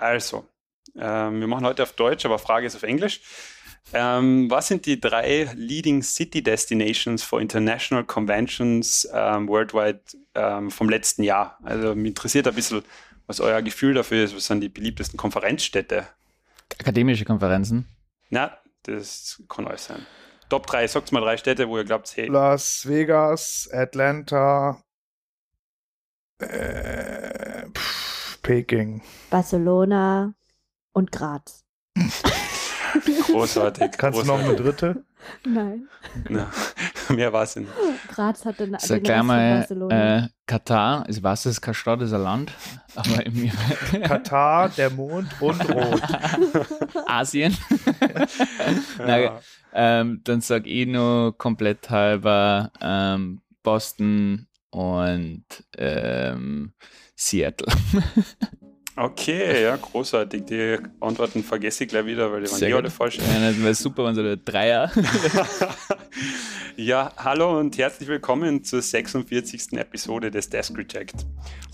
Also, ähm, wir machen heute auf Deutsch, aber Frage ist auf Englisch. Ähm, was sind die drei leading city destinations for international conventions ähm, worldwide ähm, vom letzten Jahr? Also mich interessiert ein bisschen, was euer Gefühl dafür ist. Was sind die beliebtesten Konferenzstädte? Akademische Konferenzen? Na, das kann alles sein. Top 3, sagt mal drei Städte, wo ihr glaubt, hey. Las Vegas, Atlanta, äh, pff, Peking. Barcelona und Graz. Großartig. Kannst du noch eine dritte? Nein. Na, mehr war es nicht. Graz hat den, Sag den mal, äh, Katar, ich weiß, es ist kein Stadt, es ist ein Land, aber im Katar, der Mond und Rot. Asien. Na, Ja. ähm, dann sag ich nur komplett halber ähm, Boston und ähm, Seattle. Okay, ja, großartig. Die Antworten vergesse ich gleich wieder, weil die waren eh alle falsch. Ja, das wäre super, wenn so der Dreier. ja, hallo und herzlich willkommen zur 46. Episode des Desk Reject.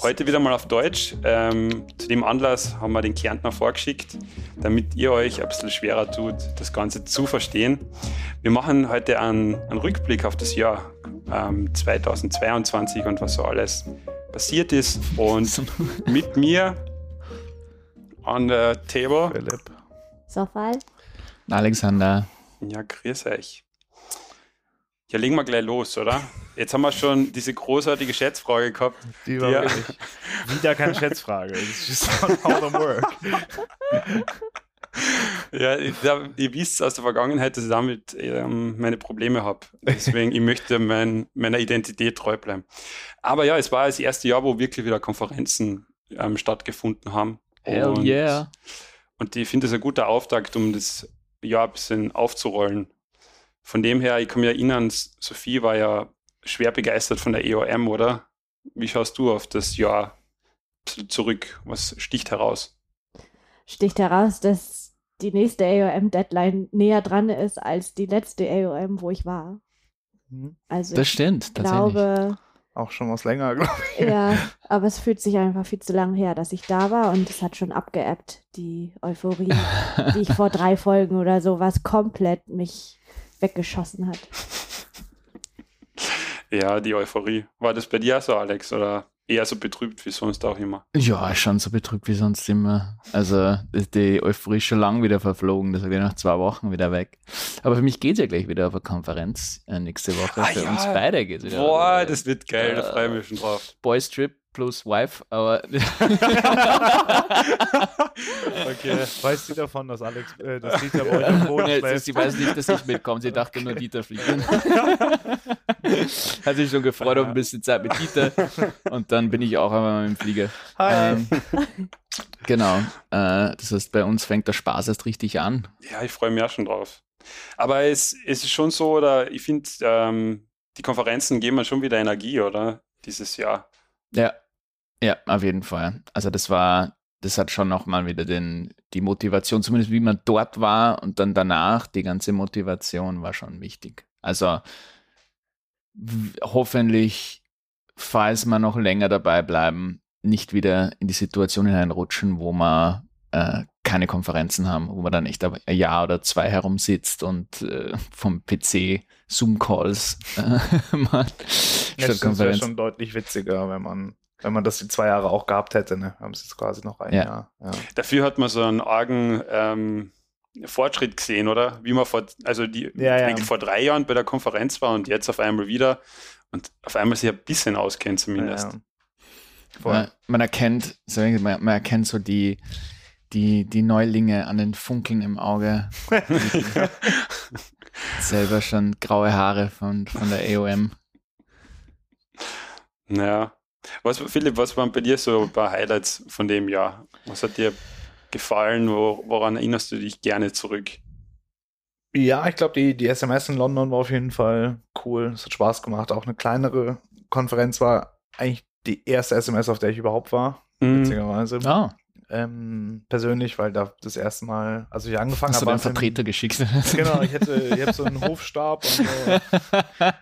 Heute wieder mal auf Deutsch. Ähm, zu dem Anlass haben wir den Kärntner vorgeschickt, damit ihr euch ein bisschen schwerer tut, das Ganze zu verstehen. Wir machen heute einen, einen Rückblick auf das Jahr ähm, 2022 und was so alles passiert ist. Und mit mir an der Table Philipp. Sofal? Alexander. Ja, grüß euch. Ja, legen wir gleich los, oder? Jetzt haben wir schon diese großartige Schätzfrage gehabt. Die war Ja. wirklich wieder keine Schätzfrage. It's just not how work. Ja, ich, da- ihr wisst aus der Vergangenheit, dass ich damit ähm, meine Probleme habe. Deswegen, ich möchte mein, meiner Identität treu bleiben. Aber ja, es war das erste Jahr, wo wirklich wieder Konferenzen ähm, stattgefunden haben. Hell und, yeah. Und ich finde es ein guter Auftakt, um das Jahr ein bisschen aufzurollen. Von dem her, ich kann mich erinnern, Sophie war ja schwer begeistert von der EOM, oder? Wie schaust du auf das Jahr zurück? Was sticht heraus? Sticht heraus, dass die nächste AOM-Deadline näher dran ist als die letzte AOM, wo ich war. Hm, Also Das ich stimmt, tatsächlich. glaube, Auch schon was länger, glaube ich. ja, aber es fühlt sich einfach viel zu lange her, dass ich da war und es hat schon abgeebbt, die Euphorie, die ich vor drei Folgen oder so was komplett mich weggeschossen hat. Ja, die Euphorie. War das bei dir so, Alex? Oder eher so betrübt wie sonst auch immer? Ja, schon so betrübt wie sonst immer. Also die Euphorie ist schon lang wieder verflogen, das ist wieder nach zwei Wochen wieder weg. Aber für mich geht es ja gleich wieder auf eine Konferenz äh, nächste Woche. Ah, für ja. uns beide geht es wieder. Boah, das wird geil, da äh, freue ich mich schon drauf. Boys Trip plus Wife, aber Okay. Weiß sie davon, dass Alex, äh, dass Dieter bei euch am Boden Nee, sie, weiß nicht, dass ich mitkomme. Sie dachte nur, Dieter fliegt. Hat sich schon gefreut auf ein bisschen Zeit mit Dieter. Und dann bin ich auch einmal mit dem Flieger. Hi. Ähm, genau. Äh, das heißt, bei uns fängt der Spaß erst richtig an. Ja, ich freue mich auch schon drauf. Aber es, es ist schon so, oder ich finde, ähm, die Konferenzen geben mir schon wieder Energie, oder? Dieses Jahr. Ja. Ja, auf jeden Fall. Also das war, das hat schon nochmal wieder den, die Motivation, zumindest wie man dort war und dann danach, die ganze Motivation war schon wichtig. Also hoffentlich, falls wir noch länger dabei bleiben, nicht wieder in die Situation hineinrutschen, wo wir äh, keine Konferenzen haben, wo man dann echt ein Jahr oder zwei herumsitzt und äh, vom PC Zoom-Calls äh, macht. Ja, das wäre Konferenz. schon deutlich witziger, wenn man, wenn man das die zwei Jahre auch gehabt hätte. Ne? Haben es jetzt quasi noch ein Ja. Jahr. Ja. Dafür hat man so einen argen ähm, Fortschritt gesehen, oder? Wie man vor, also die Ja, ja. vor drei Jahren bei der Konferenz war und jetzt auf einmal wieder und auf einmal sich ein bisschen auskennt zumindest. Man, man erkennt, so, man, man erkennt so die, die, die Neulinge an den Funkeln im Auge. Selber schon graue Haare von, von der AOM. Naja. Was, Philipp, was waren bei dir so ein paar Highlights von dem Jahr? Was hat dir gefallen? Wo, woran erinnerst du dich gerne zurück? Ja, ich glaube, die, die SMS in London war auf jeden Fall cool. Es hat Spaß gemacht. Auch eine kleinere Konferenz war eigentlich die erste SMS, auf der ich überhaupt war, Mhm. witzigerweise. Ah, ähm, persönlich, weil da das erste Mal, also ich angefangen Hast du habe. den Vertreter geschickt? Genau, ich hätte, ich habe so einen Hofstab und so.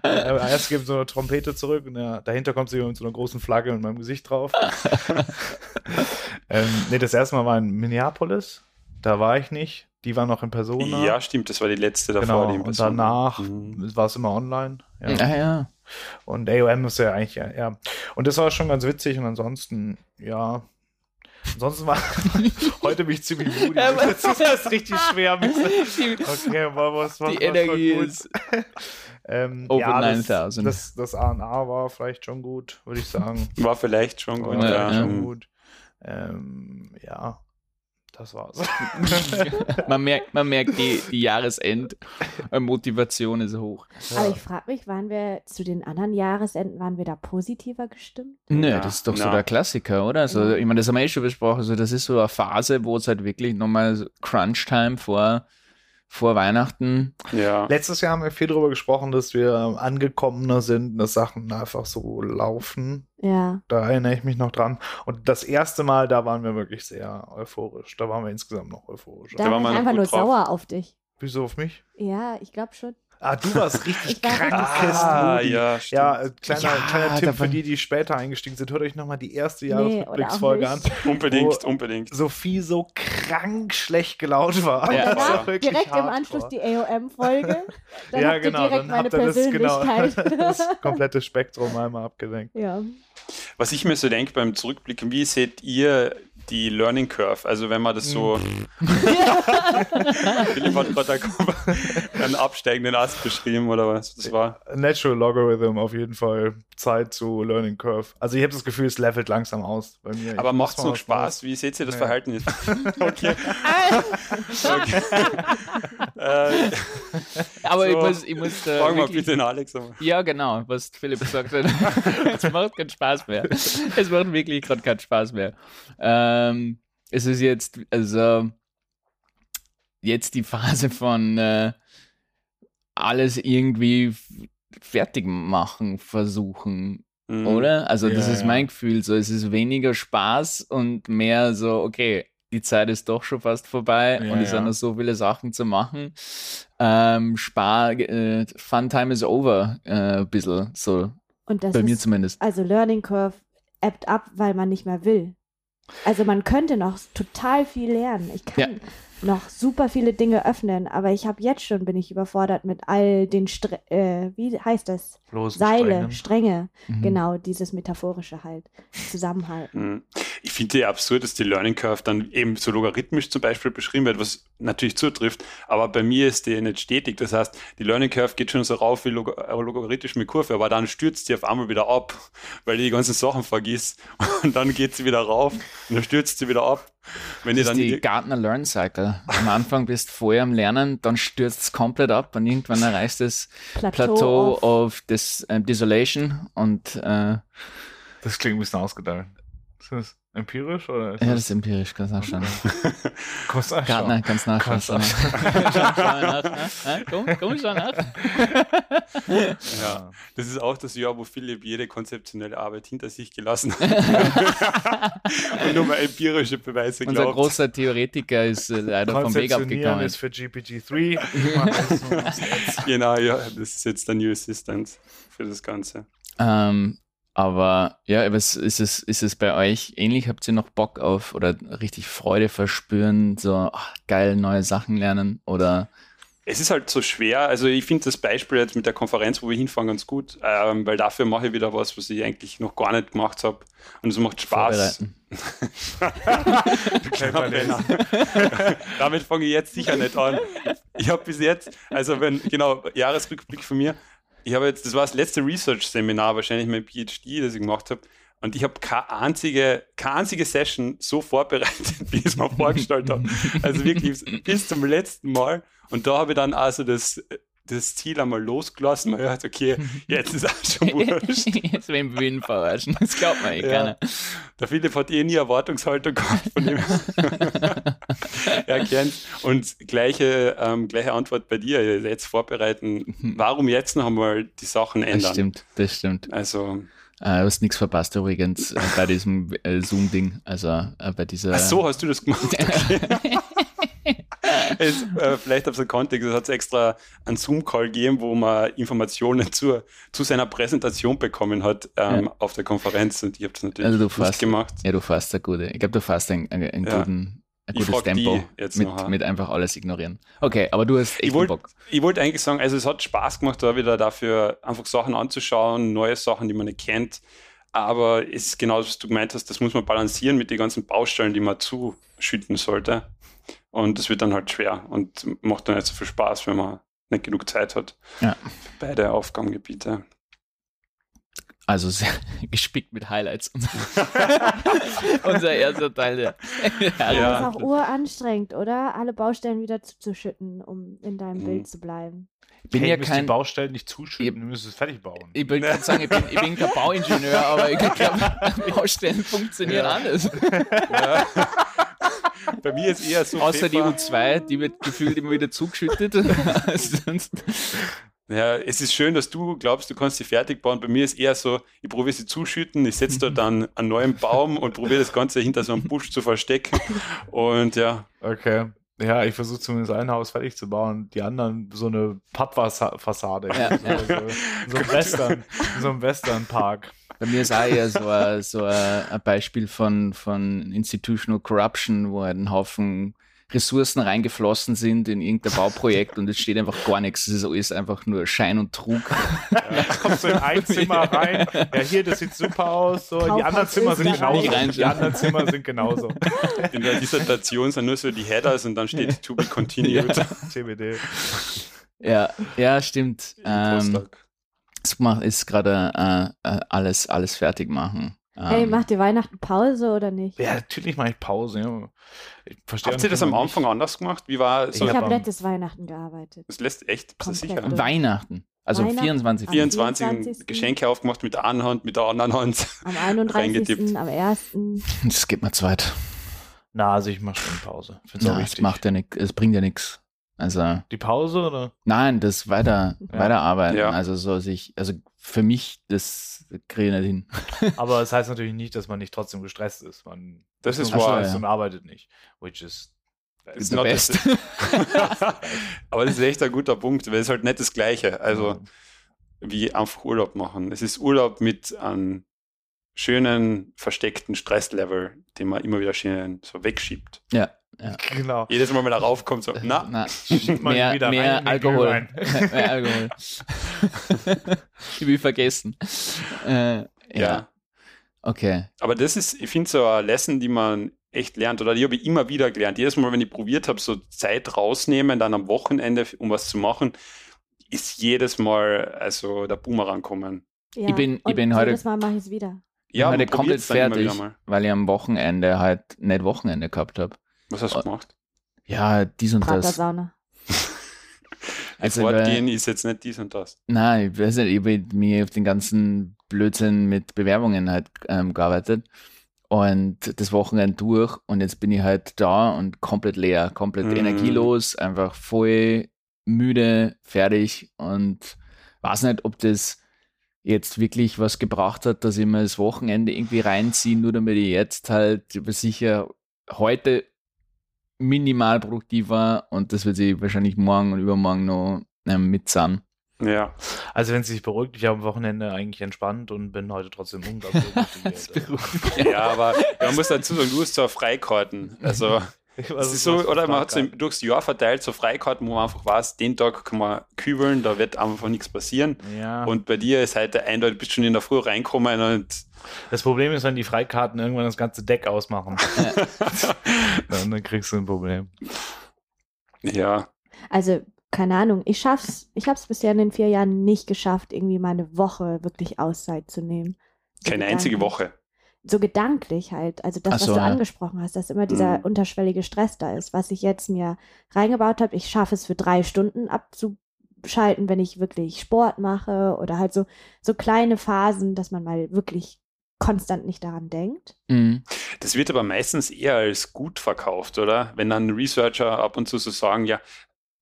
äh, erst gibt so eine Trompete zurück und ja, dahinter kommt sie mit so einer großen Flagge mit meinem Gesicht drauf. ähm, nee, das erste Mal war in Minneapolis. Da war ich nicht. Die war noch in Persona. Ja, stimmt, das war die letzte davor. genau. die in Und danach Mhm. war es immer online. Ja. Ah ja. Und AOM ist ja eigentlich, ja, ja. Und das war schon ganz witzig und ansonsten, ja. Ansonsten war, heute bin ich ziemlich moody. Das ist richtig schwer. Mit, okay, aber was, was, Die was Energie war gut. ist Ähm, over ja, das, 9000. das, das A&A war vielleicht schon gut, würde ich sagen. War vielleicht schon gut, War Ja, ja. schon gut. Ähm, ja, das war's. man merkt, man merkt die, die Jahresend-Motivation ist hoch. Aber ich frage mich, waren wir zu den anderen Jahresenden, waren wir da positiver gestimmt? Nö, Ja, das ist doch so na. der Klassiker, oder? Also, Ja. ich meine, das haben wir eh schon besprochen. Also, das ist so eine Phase, wo es halt wirklich nochmal so Crunch-Time vor, vor Weihnachten. ja. Letztes Jahr haben wir viel darüber gesprochen, dass wir angekommener sind, dass Sachen einfach so laufen. Ja. Da erinnere ich mich noch dran. Und das erste Mal, da waren wir wirklich sehr euphorisch. Da waren wir insgesamt noch euphorischer. Da war war man ich einfach nur drauf. sauer auf dich. Wieso auf mich? Ja, ich glaube schon. Ah, du warst richtig Ich war richtig krankes Ah, Moody. ja, stimmt. Ja, äh, kleiner, Ja, kleiner Tipp für war- die, die später eingestiegen sind. Hört euch nochmal die erste Nee, Jahresrückblicksfolge an. nicht. unbedingt, unbedingt. Sophie so krank schlecht gelaunt war. Und Ja, Das war direkt im. Anschluss die AOM-Folge. Dann ja, habt genau. ihr direkt Dann meine habt ihr das, genau, das komplette Spektrum einmal abgelenkt. ja. Was ich mir so denke beim Zurückblicken, wie seht ihr die Learning Curve? Also wenn man das so. Philipp hat gerade einen- absteigenden Ast beschrieben oder was das war. Natural Logarithm auf jeden Fall. Zeit zu Learning Curve. Also ich habe das Gefühl, es levelt langsam aus bei mir. Aber Ich macht es noch Spaß? Wie seht ihr das Nee. Verhalten jetzt? okay. okay. äh, Aber ich So. muss, ich muss da fragen wir bitte den Alex einmal. Ja, genau, was Philipp gesagt hat. es macht keinen Spaß mehr. Es macht wirklich gerade keinen Spaß mehr. Ähm, es ist jetzt, also, jetzt die Phase von äh, alles irgendwie fertig machen versuchen, Mhm. oder? Also, das Ja, ist ja. mein Gefühl. So, es ist weniger Spaß und mehr so, okay, die Zeit ist doch schon fast vorbei Ja, und es ja. sind noch so viele Sachen zu machen. Ähm, Spar, äh, Fun Time is over, äh, ein bisschen, so Und das bei mir ist, zumindest. also Learning Curve ebbt ab, weil man nicht mehr will. Also man könnte noch total viel lernen. Ich kann noch super viele Dinge öffnen, aber ich habe jetzt schon, bin ich überfordert mit all den, Stre äh, wie heißt das? Bloß Seile, Strängen. Stränge. Mhm. Genau, dieses metaphorische halt. Zusammenhalten. Mhm. Ich finde ja absurd, dass die Learning Curve dann eben so logarithmisch zum Beispiel beschrieben wird, was natürlich zutrifft, aber bei mir ist die nicht stetig. Das heißt, die Learning Curve geht schon so rauf wie log äh, logarithmisch mit Kurve, aber dann stürzt sie auf einmal wieder ab, weil die die ganzen Sachen vergisst und dann geht sie wieder rauf und dann stürzt sie wieder ab. Wenn ihr Das dann ist die Gartner Learn Cycle. Am Anfang bist du vorher am Lernen, dann stürzt es komplett ab und irgendwann erreichst du das Plateau, Plateau auf. of Dis äh, Desolation und äh, Das klingt ein bisschen ausgedacht. Ist das empirisch oder? Ist ja, das ist empirisch, kannst du nachschauen. Kannst du nachschauen. Gartner, kannst nachschauen. Komm, komm, schau nach. Ja, das ist auch das Jahr, wo Philipp jede konzeptionelle Arbeit hinter sich gelassen hat und nur mal empirische Beweise Unser glaubt. großer Theoretiker ist äh, leider vom Weg abgegangen. ist für GPT-3. Ich mach das so. Genau, ja, das ist jetzt der New Assistant für das Ganze. Ähm, aber ja, was ist es, ist es bei euch ähnlich? Habt ihr noch Bock auf oder richtig Freude verspüren, so ach, geil neue Sachen lernen oder Es ist halt so schwer. Also ich finde das Beispiel jetzt mit der Konferenz, wo wir hinfahren, ganz gut, ähm, weil dafür mache ich wieder was, was ich eigentlich noch gar nicht gemacht habe. Und es macht Spaß. Damit fange ich jetzt sicher nicht an. Ich habe bis jetzt, also wenn, genau, Jahresrückblick von mir, ich habe jetzt, das war das letzte Research-Seminar, wahrscheinlich mein PhD, das ich gemacht habe. Und ich habe keine einzige, keine einzige Session so vorbereitet, wie ich es mir vorgestellt habe. Also wirklich bis zum letzten Mal. Und da habe ich dann also das, das Ziel einmal losgelassen. Man hört, okay, jetzt ist auch schon wurscht. Jetzt wem Wien verarschen, das glaubt man eh Ja. keiner. Der Philipp hat eh nie Erwartungshaltung gehabt von dem. er kennt. Und gleiche, ähm, gleiche Antwort bei dir, jetzt vorbereiten. Warum jetzt noch einmal die Sachen Das ändern? stimmt, das stimmt. Also, Äh, du hast nichts verpasst übrigens äh, bei diesem äh, Zoom-Ding. Also äh, bei dieser. Ach so, hast du das gemacht? Okay. es, äh, vielleicht auf so Kontext, es hat extra einen Zoom-Call gegeben, wo man Informationen zur, zu seiner Präsentation bekommen hat ähm, ja. auf der Konferenz und ich habe das natürlich also du nicht fast, gemacht. Ja, du fasst eine gute. Ich glaube, du fasst einen, einen Ja. guten, gutes Tempo jetzt mit, mit einfach alles ignorieren. Okay, aber du hast echt Ich wollte Bock. ich wollt eigentlich sagen, also es hat Spaß gemacht, da wieder dafür einfach Sachen anzuschauen, neue Sachen, die man nicht kennt. Aber es ist genau, was du gemeint hast, das muss man balancieren mit den ganzen Baustellen, die man zuschütten sollte. Und das wird dann halt schwer und macht dann nicht so viel Spaß, wenn man nicht genug Zeit hat Ja. für beide Aufgabengebiete. Also sehr gespickt mit Highlights. Unser erster Teil der. Ja. das ist auch uranstrengend, oder? Alle Baustellen wieder zuzuschütten, um in deinem Mhm. Bild zu bleiben. Ich bin hey, ja müsst die kein. Baustellen nicht zuschütten, du müsst es fertig bauen. Ich will gerade sagen, ich bin, ich bin kein Bauingenieur, aber ich glaube, Baustellen funktionieren Ja. anders. Ja. Bei mir ist eher so. Außer die Pfeffer- U2, die wird gefühlt immer wieder zugeschüttet. Sonst, Ja, es ist schön, dass du glaubst, du kannst sie fertig bauen. Bei mir ist eher so, ich probiere sie zuschütten, ich setze da dann einen neuen Baum und probiere das Ganze hinter so einem Busch zu verstecken. Und ja, Okay. Ja, ich versuche zumindest ein Haus fertig zu bauen, die anderen so eine Pappfassade. Ja, so, ja. so, in so Western, so einem Western-Park. bei mir ist auch eher so ein, so ein ein Beispiel von, von Institutional Corruption, wo halt ein Haufen Ressourcen reingeflossen sind in irgendein Bauprojekt und es steht einfach gar nichts. Es ist alles einfach nur Schein und Trug. Kommst du in ein Zimmer rein, ja hier, das sieht super aus, so, die anderen Zimmer sind genauso. Die anderen Zimmer sind genauso. in der Dissertation sind nur so die Headers und dann steht to be continued. CBD. Ja, ja, stimmt. im Ähm, ist gerade äh, äh, alles, alles fertig machen. Hey, Ähm, macht ihr Weihnachten Pause oder nicht? Ja, natürlich mache ich Pause. Ja. Ich verstehe Habt ihr das am Anfang nicht. anders gemacht? Wie war so? ich hab habe letztes Weihnachten gearbeitet. Das lässt echt, bist du sicher? durch. Weihnachten. Also Weihnachten. 24. Am 24 24. Geschenke aufgemacht mit der einen Hand, mit der anderen Hand. Am Reingetippt. 31., am 1. Das geht mir zweit. Na, also ich mache schon Pause. Find's Ja, es macht ja nichts, es bringt ja nichts. Also, Die Pause oder? nein, das weiter, Ja. weiterarbeiten. Ja. Also so sich, also für mich, das kriege ich nicht hin. Aber das heißt natürlich nicht, dass man nicht trotzdem gestresst ist. Man Das ist wahr, gestresst ja. und arbeitet nicht. Which is It's The not best. the- Aber das ist echt ein guter Punkt, weil es ist halt nicht das Gleiche. Also wie einfach Urlaub machen. Es ist Urlaub mit einem schönen, versteckten Stresslevel, den man immer wieder schön so wegschiebt. Ja, ja. genau. Jedes Mal, wenn er raufkommt, so, na, Na, man mehr, wieder rein mehr in den Alkohol. Glühwein. mehr Alkohol. ich will vergessen. Äh, ja. ja. okay. Aber das ist, ich finde, so eine Lesson, die man echt lernt, oder die habe ich immer wieder gelernt. Jedes Mal, wenn ich probiert habe, so Zeit rausnehmen, dann am Wochenende, um was zu machen, ist jedes Mal also der Boomerang kommen. Ja. Ich bin- ich bin heute- Jedes Mal mache ich es wieder. Ja, heute komplett fertig, weil ich am Wochenende halt nicht Wochenende gehabt habe. Was hast du Oh, gemacht? Ja, dies und das. Also, Fortgehen ist jetzt nicht dies und das. Nein, ich weiß nicht, ich habe mir auf den ganzen Blödsinn mit Bewerbungen halt ähm, gearbeitet und das Wochenende durch und jetzt bin ich halt da und komplett leer, komplett Mhm. energielos, einfach voll müde, fertig und weiß nicht, ob das jetzt wirklich was gebracht hat, dass ich mir das Wochenende irgendwie reinziehe, nur damit ich jetzt halt sicher heute minimal produktiv war und das wird sich wahrscheinlich morgen und übermorgen noch ähm, mitzahlen. Ja. Also wenn es sich beruhigt, ich habe am Wochenende eigentlich entspannt und bin heute trotzdem unglaublich motiviert. ja, aber man muss dazu sagen, du hast so Freikarten. Also, es ist so, oder man hat so durchs Jahr verteilt so Freikarten, wo man einfach weiß, den Tag kann man kübeln, da wird einfach nichts passieren. Ja. Und bei dir ist halt der eindeutig, bist schon in der Früh reinkommen und das Problem ist, wenn die Freikarten irgendwann das ganze Deck ausmachen. dann, dann kriegst du ein Problem. ja, Also, keine Ahnung, ich schaff's, ich habe es bisher in den vier Jahren nicht geschafft, irgendwie mal eine Woche wirklich Auszeit zu nehmen. So keine einzige. Woche. So gedanklich halt. Also das, so, was du ja. angesprochen hast, dass immer dieser Mhm. unterschwellige Stress da ist, was ich jetzt mir reingebaut habe. Ich schaffe es für drei Stunden abzuschalten, wenn ich wirklich Sport mache oder halt so, so kleine Phasen, dass man mal wirklich konstant nicht daran denkt. Mhm. Das wird aber meistens eher als gut verkauft, oder? Wenn dann Researcher ab und zu so sagen, ja,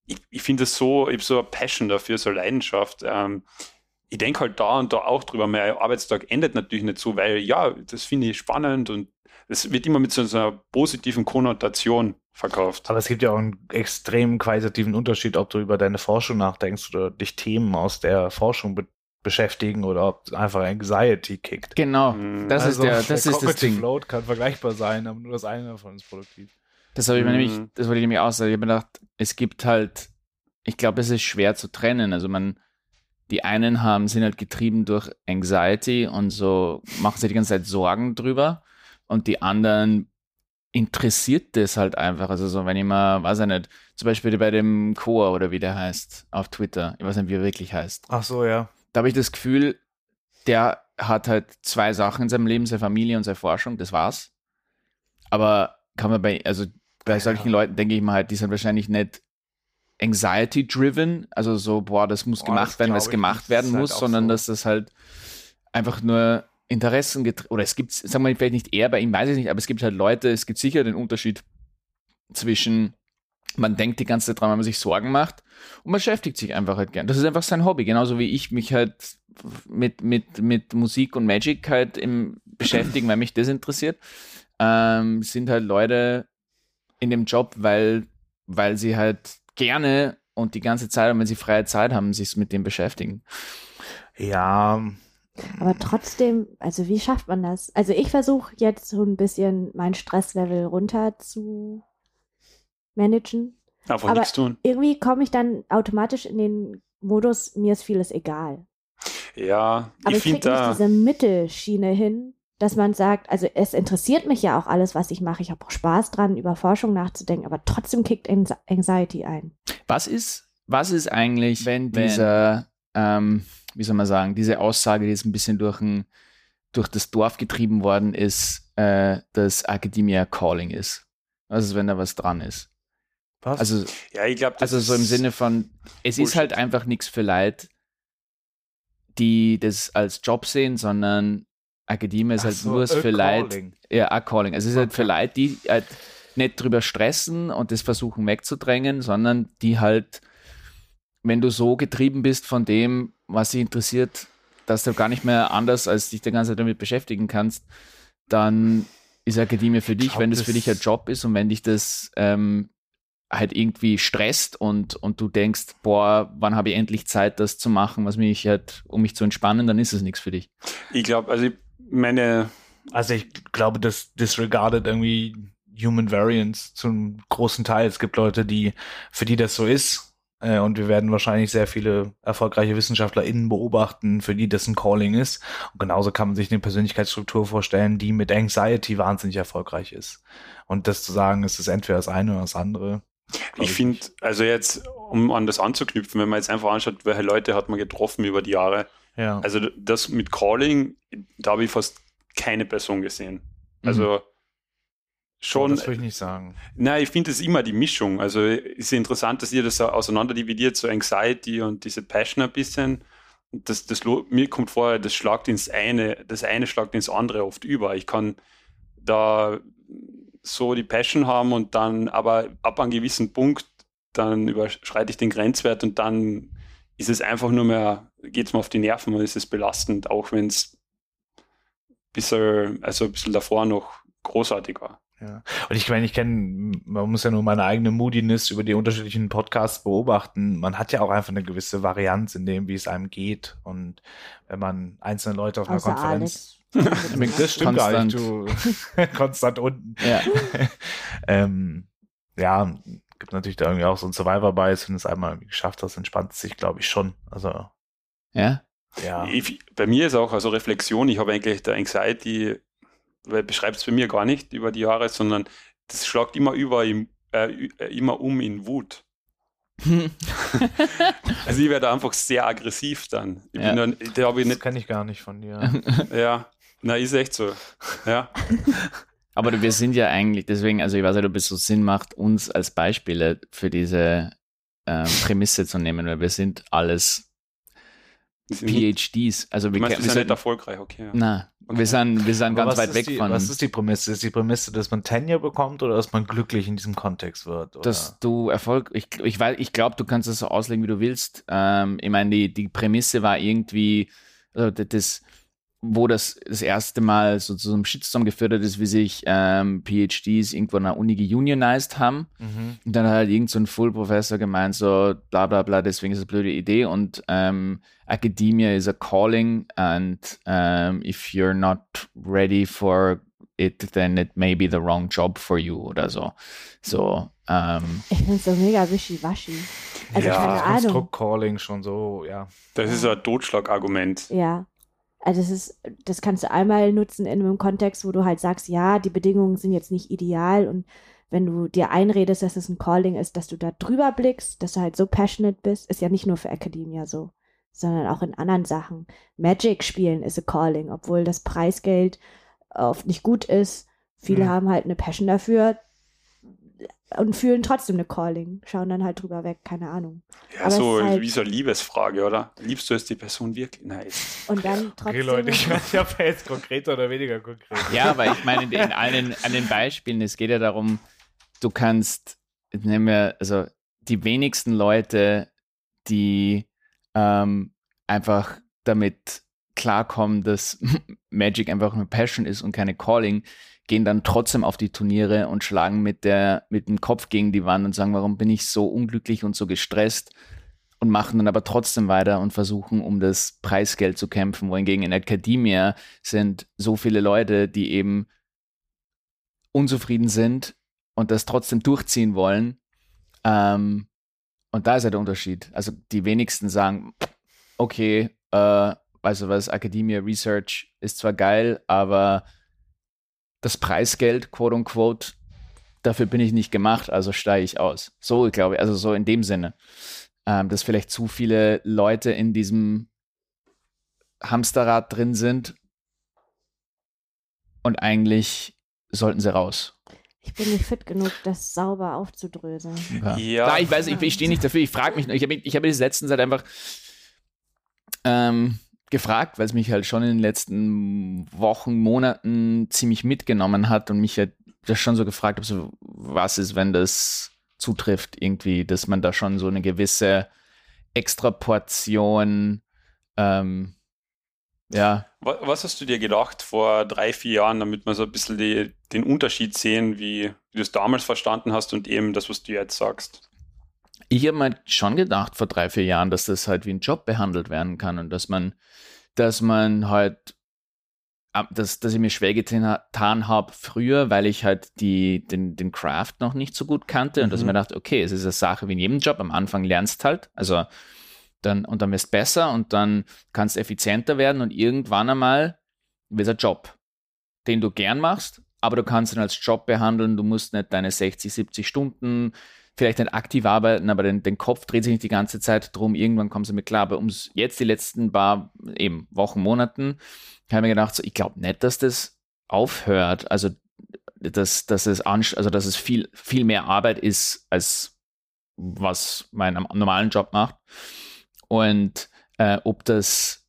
ich, ich finde es so, ich habe so eine Passion dafür, so eine Leidenschaft. Ähm, ich denke halt da und da auch drüber. Mein Arbeitstag endet natürlich nicht so, weil ja, das finde ich spannend und es wird immer mit so einer positiven Konnotation verkauft. Aber es gibt ja auch einen extremen qualitativen Unterschied, ob du über deine Forschung nachdenkst oder dich Themen aus der Forschung be beschäftigen oder ob einfach Anxiety kickt. Genau, Mhm. das Also, ist der, das der ist das Ding. Load kann vergleichbar sein, aber nur das eine davon ist produktiv. Das habe ich mir Mhm. nämlich, das wollte ich nämlich auch sagen. Ich habe mir gedacht, es gibt halt, ich glaube, es ist schwer zu trennen. Also man, die einen haben, sind halt getrieben durch Anxiety und so machen sich die ganze Zeit Sorgen drüber und die anderen interessiert das halt einfach. Also so, wenn ich mal, weiß ich nicht, zum Beispiel bei dem Koa oder wie der heißt auf Twitter, ich weiß nicht, wie er wirklich heißt. Ach so, ja. Da habe ich das Gefühl, der hat halt zwei Sachen in seinem Leben, seine Familie und seine Forschung, das war's. Aber kann man bei, also bei solchen Leuten denke ich mal halt, die sind wahrscheinlich nicht anxiety-driven, also so, boah, das muss Boah, gemacht das werden, ich gemacht nicht. Das werden halt muss, auch sondern so. dass das halt einfach nur Interessen getrieben, oder es gibt, sagen wir vielleicht nicht eher bei ihm, weiß ich nicht, aber es gibt halt Leute, es gibt sicher den Unterschied zwischen, man denkt die ganze Zeit dran, wenn man sich Sorgen macht und man beschäftigt sich einfach halt gern. Das ist einfach sein Hobby, genauso wie ich mich halt mit, mit, mit Musik und Magic halt im beschäftigen, weil mich das interessiert, ähm, sind halt Leute in dem Job, weil, weil sie halt gerne und die ganze Zeit, und wenn sie freie Zeit haben, sich mit dem beschäftigen. Ja, Aber trotzdem, also wie schafft man das? Also ich versuche jetzt so ein bisschen mein Stresslevel runter zu managen. Einfach Aber- nichts tun. Irgendwie komme ich dann automatisch in den Modus, mir ist vieles egal. Ja, Aber ich ich, kriege nicht diese Mittelschiene hin, dass man sagt, also es interessiert mich ja auch alles, was ich mache. Ich habe auch Spaß dran, über Forschung nachzudenken, aber trotzdem kickt Anx- Anxiety ein. Was ist, was ist eigentlich, wenn dieser, ähm, wie soll man sagen, diese Aussage, die jetzt ein bisschen durch, ein, durch das Dorf getrieben worden ist, äh, dass Academia Calling ist? Was ist, wenn da was dran ist? Was? Also, Ja, ich glaube, also so im Sinne von, es ist Bullshit. halt einfach nichts für Leute, die das als Job sehen, sondern Academia ist Ach halt so, nur für Leute, ja, a calling. Also es ist halt für Okay. Leute, die halt nicht drüber stressen und das versuchen wegzudrängen, sondern die halt, wenn du so getrieben bist von dem, was dich interessiert, dass du gar nicht mehr anders als dich die ganze Zeit damit beschäftigen kannst, dann ist Akademie für dich, glaub, wenn das für dich ein Job ist und wenn dich das ähm, halt irgendwie stresst und, und du denkst, boah, wann habe ich endlich Zeit, das zu machen, was mich halt, um mich zu entspannen, dann ist es nichts für dich. Ich glaube, also ich meine, Also ich glaube, das disregarded irgendwie Human Variance zum großen Teil. Es gibt Leute, die, für die das so ist. Äh, und wir werden wahrscheinlich sehr viele erfolgreiche WissenschaftlerInnen beobachten, für die das ein Calling ist. Und genauso kann man sich eine Persönlichkeitsstruktur vorstellen, die mit Anxiety wahnsinnig erfolgreich ist. Und das zu sagen, es ist entweder das eine oder das andere. Ich finde, also jetzt, um an das anzuknüpfen, wenn man jetzt einfach anschaut, welche Leute hat man getroffen über die Jahre. Ja. Also das mit Calling, da habe ich fast keine Person gesehen. Also schon, das würde ich nicht sagen. Nein, ich finde es immer die Mischung. Also ist interessant, dass ihr das auseinander dividiert, so Anxiety und diese Passion ein bisschen. Das, das, mir kommt vor, das schlagt ins eine, das eine schlagt ins andere oft über. Ich kann da so die Passion haben und dann aber ab einem gewissen Punkt, dann überschreite ich den Grenzwert und dann ist es einfach nur mehr, geht es mir auf die Nerven und ist es belastend, auch wenn es bisschen, also ein bisschen davor noch großartig war. Ja. Und ich meine, ich kenne, man muss ja nur meine eigene Moodiness über die unterschiedlichen Podcasts beobachten. Man hat ja auch einfach eine gewisse Varianz in dem, wie es einem geht. Und wenn man einzelne Leute auf einer Außer Konferenz. Alex. Das stimmt gar nicht, Konstant. du. Konstant unten. Ja. ähm, ja, gibt natürlich da irgendwie auch so ein Survivor-Bias. Wenn du es einmal geschafft hast, entspannt es sich, glaube ich, schon. Also, Ja. ja. Ich, bei mir ist auch also Reflexion, ich habe eigentlich der Anxiety, weil beschreibt es bei mir gar nicht über die Jahre, sondern das schlagt immer über im, äh, immer um in Wut. Also ich werde einfach sehr aggressiv dann. Ich Ja. bin dann, da ich Das nicht, kenne ich gar nicht von dir. ja, na ist echt so. Ja, Aber wir sind ja eigentlich, deswegen, also ich weiß nicht, ob es so Sinn macht, uns als Beispiele für diese ähm, Prämisse zu nehmen, weil wir sind alles PhDs. Also du wir, meinst, wir sind nicht erfolgreich, okay. Ja. na, Okay. Wir sind, wir sind ganz weit weg die, von. Was ist die Prämisse? Ist die Prämisse, dass man Tenure bekommt oder dass man glücklich in diesem Kontext wird? Oder? Dass du Erfolg, ich, ich, ich glaube, du kannst es so auslegen, wie du willst. Ähm, ich meine, die, die Prämisse war irgendwie, also das, wo das das erste Mal so zu einem Shitstorm geführt hat, ist, wie sich ähm, PhDs irgendwo an der Uni geunionized haben. Mhm. Und dann hat halt irgend so ein Full-Professor gemeint, so bla bla bla, deswegen ist es eine blöde Idee. Und ähm, Academia is a calling and um, if you're not ready for it, then it may be the wrong job for you oder so. So, ähm, Ich finde es so mega wischiwaschi. Also ja, keine Ahnung. Calling schon so, ja. Das ist ein Totschlagargument. Ja. Also das ist, das kannst du einmal nutzen in einem Kontext, wo du halt sagst, ja, die Bedingungen sind jetzt nicht ideal und wenn du dir einredest, dass es ein Calling ist, dass du da drüber blickst, dass du halt so passionate bist, ist ja nicht nur für Academia so, sondern auch in anderen Sachen. Magic spielen ist a Calling, obwohl das Preisgeld oft nicht gut ist. Viele Mhm. haben halt eine Passion dafür und fühlen trotzdem eine Calling, schauen dann halt drüber weg, keine Ahnung. Ja, Aber es so halt- wie so eine Liebesfrage, oder? Liebst du jetzt die Person wirklich? Nein. Und dann trotzdem. Okay, Leute, ich weiß nicht, ob er jetzt konkreter oder weniger konkret. Ja, aber ich meine, in, in allen an den Beispielen, es geht ja darum, du kannst, nehmen wir, also die wenigsten Leute, die ähm, einfach damit klarkommen, dass Magic einfach eine Passion ist und keine Calling, gehen dann trotzdem auf die Turniere und schlagen mit, der, mit dem Kopf gegen die Wand und sagen, warum bin ich so unglücklich und so gestresst und machen dann aber trotzdem weiter und versuchen, um das Preisgeld zu kämpfen. Wohingegen in Academia sind so viele Leute, die eben unzufrieden sind und das trotzdem durchziehen wollen. Ähm, und da ist ja der Unterschied. Also die wenigsten sagen, okay, äh, weißt du was, Academia Research ist zwar geil, aber das Preisgeld, quote unquote, dafür bin ich nicht gemacht, also steige ich aus. So, glaube ich, also so in dem Sinne. Ähm, dass vielleicht zu viele Leute in diesem Hamsterrad drin sind und eigentlich sollten sie raus. Ich bin nicht fit genug, das sauber aufzudröseln. Ja, Ja. Klar, ich weiß, ich, ich stehe nicht dafür, ich frage mich, ich habe ich hab letzten Zeit einfach ähm, gefragt, weil es mich halt schon in den letzten Wochen, Monaten ziemlich mitgenommen hat und mich halt das schon so gefragt habe, so, was ist, wenn das zutrifft irgendwie, dass man da schon so eine gewisse Extraportion ähm, ja, Wa- Was hast du dir gedacht vor drei, vier Jahren, damit wir so ein bisschen die, den Unterschied sehen, wie, wie du es damals verstanden hast und eben das, was du jetzt sagst? Ich habe mir schon gedacht vor drei, vier Jahren, dass das halt wie ein Job behandelt werden kann und dass man, dass man halt, dass, dass ich mir schwer getan habe früher, weil ich halt die, den, den Craft noch nicht so gut kannte und dass ich Mhm. mir dachte, okay, es ist eine Sache wie in jedem Job, am Anfang lernst halt, also dann, und dann wirst besser und dann kannst effizienter werden und irgendwann einmal wird es ein Job, den du gern machst, aber du kannst ihn als Job behandeln, du musst nicht deine 60, 70 Stunden vielleicht nicht aktiv arbeiten, aber den, den Kopf dreht sich nicht die ganze Zeit drum, irgendwann kommst du mit klar. Aber ums jetzt die letzten paar eben Wochen, Monaten, habe ich mir gedacht, so, ich glaube nicht, dass das aufhört. Also dass, dass es ansch also dass es viel, viel mehr Arbeit ist, als was mein am- normalen Job macht. Und äh, ob das,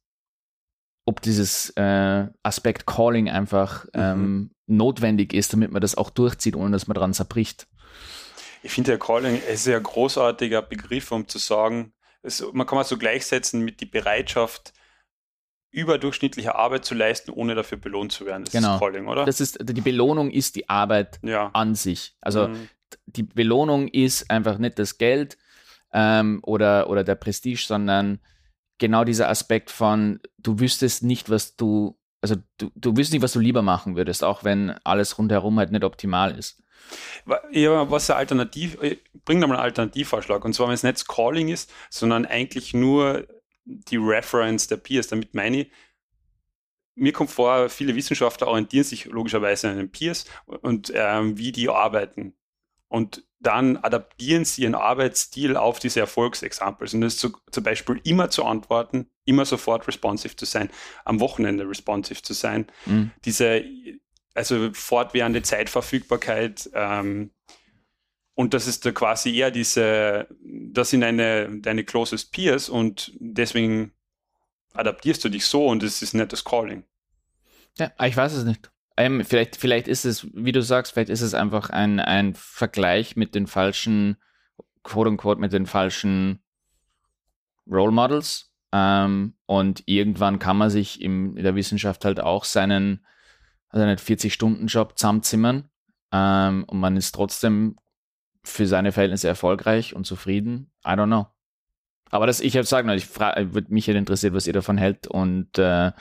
ob dieses äh, Aspekt Calling einfach ähm, notwendig ist, damit man das auch durchzieht, ohne dass man dran zerbricht. Ich finde, der Calling ist ja ein großartiger Begriff, um zu sagen, es, man kann es so gleichsetzen mit die Bereitschaft, überdurchschnittliche Arbeit zu leisten, ohne dafür belohnt zu werden. Das Genau. ist Calling, oder? Das ist, die Belohnung ist die Arbeit ja. an sich. Also Mhm. die Belohnung ist einfach nicht das Geld ähm, oder, oder der Prestige, sondern genau dieser Aspekt von, du wüsstest nicht, was du, also du, du wüsstest nicht, was du lieber machen würdest, auch wenn alles rundherum halt nicht optimal ist. Ja, was ein Alternativ, äh, bring da mal einen Alternativvorschlag. Und zwar, wenn es nicht Calling ist, sondern eigentlich nur die Reference der Peers. Damit meine ich, mir kommt vor, viele Wissenschaftler orientieren sich logischerweise an den Peers und ähm, wie die arbeiten. Und dann adaptieren sie ihren Arbeitsstil auf diese Erfolgsexamples. Und das ist zu, zum Beispiel immer zu antworten, immer sofort responsive zu sein, am Wochenende responsive zu sein, Mhm. diese also fortwährende Zeitverfügbarkeit ähm, und das ist da quasi eher diese, das sind deine, deine closest peers und deswegen adaptierst du dich so und es ist nicht das Calling. Ja, ich weiß es nicht. Ähm, vielleicht, vielleicht ist es, wie du sagst, vielleicht ist es einfach ein, ein Vergleich mit den falschen, quote unquote, mit den falschen Role Models. Ähm, und irgendwann kann man sich im, in der Wissenschaft halt auch seinen, also nicht 40-Stunden-Job zusammenzimmern. Ähm, und man ist trotzdem für seine Verhältnisse erfolgreich und zufrieden. I don't know. Aber das, ich habe sagen, ich würde mich halt interessiert, was ihr davon hält und äh,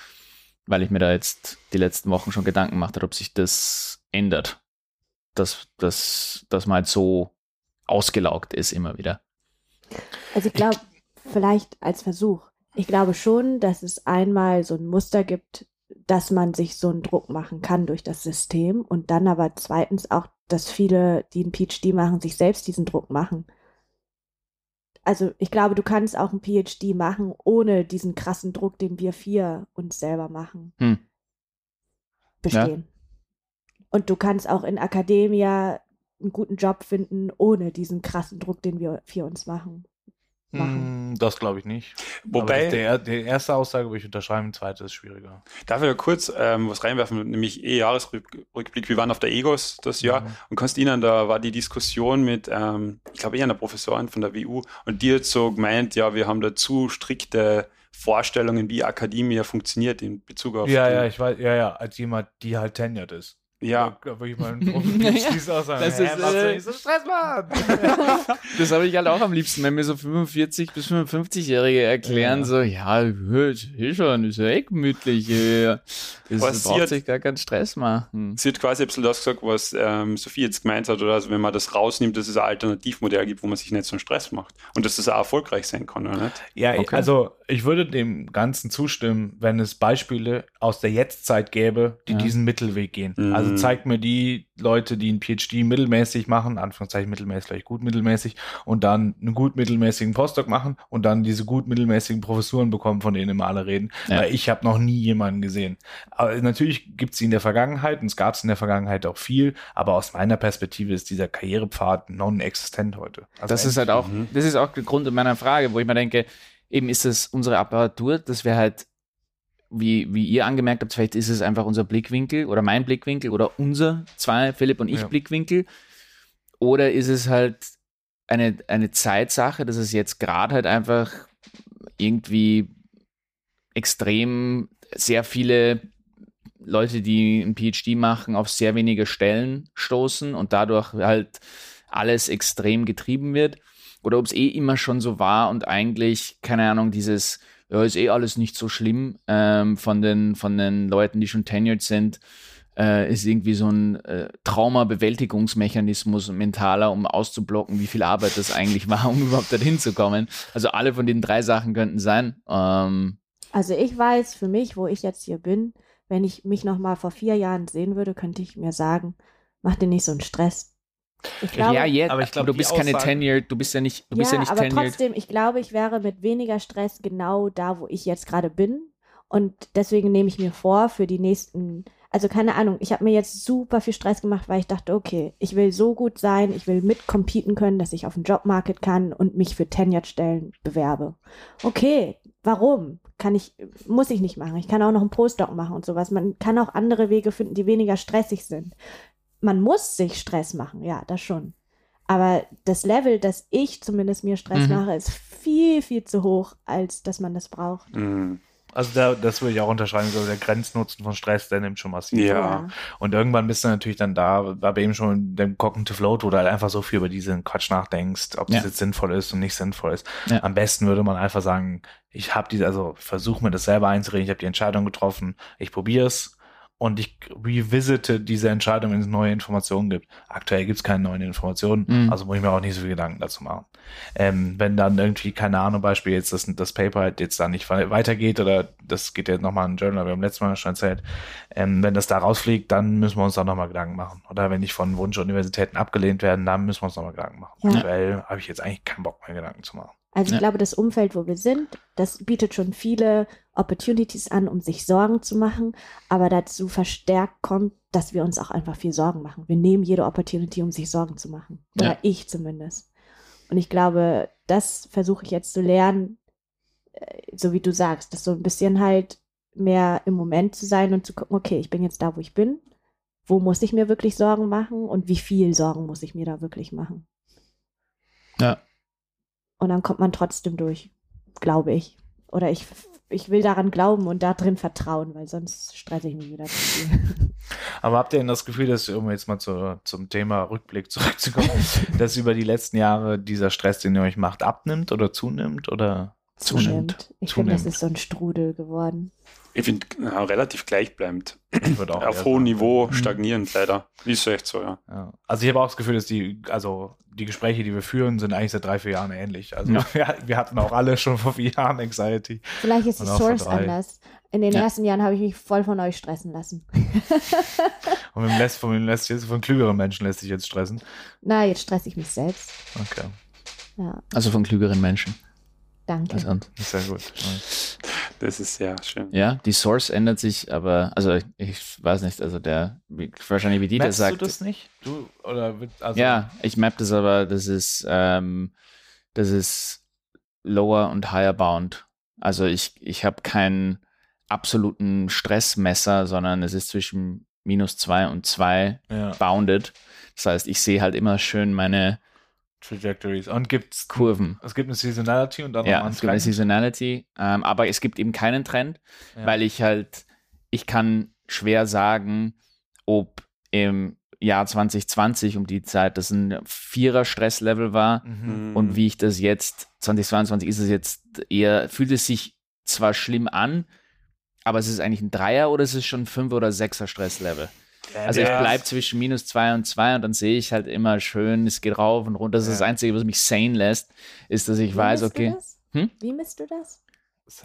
weil ich mir da jetzt die letzten Wochen schon Gedanken gemacht habe, ob sich das ändert, dass, dass, dass man halt so ausgelaugt ist immer wieder. Also ich glaube, vielleicht als Versuch. Ich glaube schon, dass es einmal so ein Muster gibt, dass man sich so einen Druck machen kann durch das System und dann aber zweitens auch, dass viele, die einen PhD machen, sich selbst diesen Druck machen. Also ich glaube, du kannst auch einen PhD machen, ohne diesen krassen Druck, den wir vier uns selber machen, Hm. bestehen. Und du kannst auch in Akademia einen guten Job finden, ohne diesen krassen Druck, den wir vier uns machen. Machen. Hm, Das glaube ich nicht. Wobei- Aber der, die erste Aussage würde ich unterschreiben, die zweite ist schwieriger. Darf ich da kurz ähm, was reinwerfen, nämlich eh Jahresrückblick. Wir waren auf der EGOS das Jahr Mhm. und Konstantin, da war die Diskussion mit, ähm, ich glaube, eher einer Professorin von der WU und die hat so gemeint, ja, wir haben da zu strikte Vorstellungen, wie Akademie funktioniert in Bezug auf Ja, den, ja, ich weiß, ja, ja, als jemand, die halt tenured ist. Ja. Da würde ich mal einen Profi auch sagen, Das ist, äh, so Stress machen? Das habe ich halt auch am liebsten, wenn mir so 45 bis 55-Jährige erklären, Ja. so, ja, ist schon, ist ja eh gemütlich. Es braucht hat- sich gar keinen Stress machen. Sie hat quasi ein bisschen das gesagt, was ähm, Sophie jetzt gemeint hat, oder also wenn man das rausnimmt, dass es ein Alternativmodell gibt, wo man sich nicht so einen Stress macht und dass das auch erfolgreich sein kann, oder nicht? Ja, Okay. also ich würde dem Ganzen zustimmen, wenn es Beispiele aus der Jetztzeit gäbe, die Ja. diesen Mittelweg gehen. Mhm. Also zeigt mir die Leute, die einen PhD mittelmäßig machen, Anführungszeichen mittelmäßig, vielleicht gut mittelmäßig, und dann einen gut mittelmäßigen Postdoc machen und dann diese gut mittelmäßigen Professuren bekommen, von denen immer alle reden. Ja. Weil ich habe noch nie jemanden gesehen. Aber natürlich gibt es sie in der Vergangenheit und es gab es in der Vergangenheit auch viel, aber aus meiner Perspektive ist dieser Karrierepfad non-existent heute. Also Das ist halt auch, Mhm. das ist auch der Grund meiner Frage, wo ich mir denke, eben ist es unsere Apparatur, dass wir halt, wie, wie ihr angemerkt habt, vielleicht ist es einfach unser Blickwinkel oder mein Blickwinkel oder unser zwei, Philipp und ich Ja. Blickwinkel. Oder ist es halt eine, eine Zeitsache, dass es jetzt gerade halt einfach irgendwie extrem sehr viele Leute, die ein PhD machen, auf sehr wenige Stellen stoßen und dadurch halt alles extrem getrieben wird. Oder ob es eh immer schon so war und eigentlich, keine Ahnung, dieses, ja, ist eh alles nicht so schlimm ähm, von, den, von den Leuten, die schon tenured sind, äh, ist irgendwie so ein äh, Trauma-Bewältigungsmechanismus, mentaler, um auszublocken, wie viel Arbeit das eigentlich war, um überhaupt dorthin zu kommen. Also alle von den drei Sachen könnten sein. Ähm, Also ich weiß für mich, wo ich jetzt hier bin, wenn ich mich noch mal vor vier Jahren sehen würde, könnte ich mir sagen, mach dir nicht so einen Stress. Ich glaube, ja, jetzt, aber ich glaub, du bist keine tenured, du bist ja nicht, du ja, bist ja nicht aber tenured. trotzdem, ich glaube, ich wäre mit weniger Stress genau da, wo ich jetzt gerade bin. Und deswegen nehme ich mir vor, für die nächsten, also keine Ahnung, ich habe mir jetzt super viel Stress gemacht, weil ich dachte, okay, ich will so gut sein, ich will mitcompeten können, dass ich auf den Jobmarket kann und mich für Tenured-Stellen bewerbe. Okay, warum? Kann ich, muss ich nicht machen. Ich kann auch noch einen Postdoc machen und sowas. Man kann auch andere Wege finden, die weniger stressig sind. Man muss sich Stress machen, ja, das schon. Aber das Level, dass ich zumindest mir Stress Mhm. mache, ist viel, viel zu hoch, als dass man das braucht. Mhm. Also da, das würde ich auch unterschreiben, so der Grenznutzen von Stress, der nimmt schon massiv. Ja. Und irgendwann bist du natürlich dann da, war bei ihm schon dem Cognitive Load, wo du halt einfach so viel über diesen Quatsch nachdenkst, ob Ja. das jetzt sinnvoll ist und nicht sinnvoll ist. Ja. Am besten würde man einfach sagen, ich habe diese, also versuche mir das selber einzureden, ich habe die Entscheidung getroffen, ich probiere es und ich revisite diese Entscheidung, wenn es neue Informationen gibt. Aktuell gibt es keine neuen Informationen, Mhm. also muss ich mir auch nicht so viel Gedanken dazu machen. Ähm, wenn dann irgendwie, keine Ahnung, Beispiel jetzt das, das Paper halt jetzt da nicht wei- weitergeht oder das geht jetzt nochmal in Journal, wir haben letztes Mal schon erzählt, ähm, wenn das da rausfliegt, dann müssen wir uns da nochmal Gedanken machen. Oder wenn ich von Wunschuniversitäten abgelehnt werden, dann müssen wir uns nochmal Gedanken machen. Ja. Aktuell habe ich jetzt eigentlich keinen Bock mehr Gedanken zu machen. Also ich Ja. glaube, das Umfeld, wo wir sind, das bietet schon viele Opportunities an, um sich Sorgen zu machen, aber dazu verstärkt kommt, dass wir uns auch einfach viel Sorgen machen. Wir nehmen jede Opportunity, um sich Sorgen zu machen. Oder Ja. ich zumindest. Und ich glaube, das versuche ich jetzt zu lernen, äh, so wie du sagst, dass so ein bisschen halt mehr im Moment zu sein und zu gucken, okay, ich bin jetzt da, wo ich bin. Wo muss ich mir wirklich Sorgen machen und wie viel Sorgen muss ich mir da wirklich machen? Ja. Und dann kommt man trotzdem durch, glaube ich. Oder ich, ich will daran glauben und darin vertrauen, weil sonst stresse ich mich wieder zu viel. Aber habt ihr denn das Gefühl, dass, um jetzt mal zu, zum Thema Rückblick zurückzukommen, dass über die letzten Jahre dieser Stress, den ihr euch macht, abnimmt oder zunimmt oder zunimmt? Ich finde, das ist so ein Strudel geworden. Ich finde, ja, relativ gleichbleibend. Auf hohem. Niveau Mhm. stagnierend leider. Ist echt so, ja. Ja. Also ich habe auch das Gefühl, dass die, also die Gespräche, die wir führen, sind eigentlich seit drei, vier Jahren ähnlich. Also Ja. wir, wir hatten auch alle schon vor vier Jahren Anxiety. Vielleicht ist die Source anders. In den Ja. ersten Jahren habe ich mich voll von euch stressen lassen. Und man lässt, von, man lässt jetzt von klügeren Menschen lässt sich jetzt stressen. Na, jetzt stresse ich mich selbst. Okay, Ja, Also von klügeren Menschen. danke. Also, sehr gut. Das ist sehr schön. ja, die Source ändert sich, aber, also ich, weiß nicht, also der, wie, wahrscheinlich wie Dieter Merkst sagt. du das nicht? Du, oder, also, Ja, ich map das aber, das ist, ähm, das ist lower und higher bound. Also ich, ich habe keinen absoluten Stressmesser, sondern es ist zwischen minus zwei und zwei ja. bounded. Das heißt, ich sehe halt immer schön meine Trajectories. Und gibt's, Kurven. es gibt eine Seasonality und dann Ja, nochmal es gibt eine. Seasonality, ähm, aber es gibt eben keinen Trend, Ja. weil ich halt, ich kann schwer sagen, ob im Jahr 2020 um die Zeit das ein vierer Stresslevel war Mhm. und wie ich das jetzt, 2022 ist es jetzt eher, fühlt es sich zwar schlimm an, aber es ist eigentlich ein Dreier oder es ist schon ein Fünfer oder Sechser Stresslevel. Also ich bleibe zwischen minus zwei und zwei und dann sehe ich halt immer schön, es geht rauf und runter. Das ist das. Einzige, was mich sane lässt, ist, dass ich Wie weiß, okay? Hm? Wie misst du das?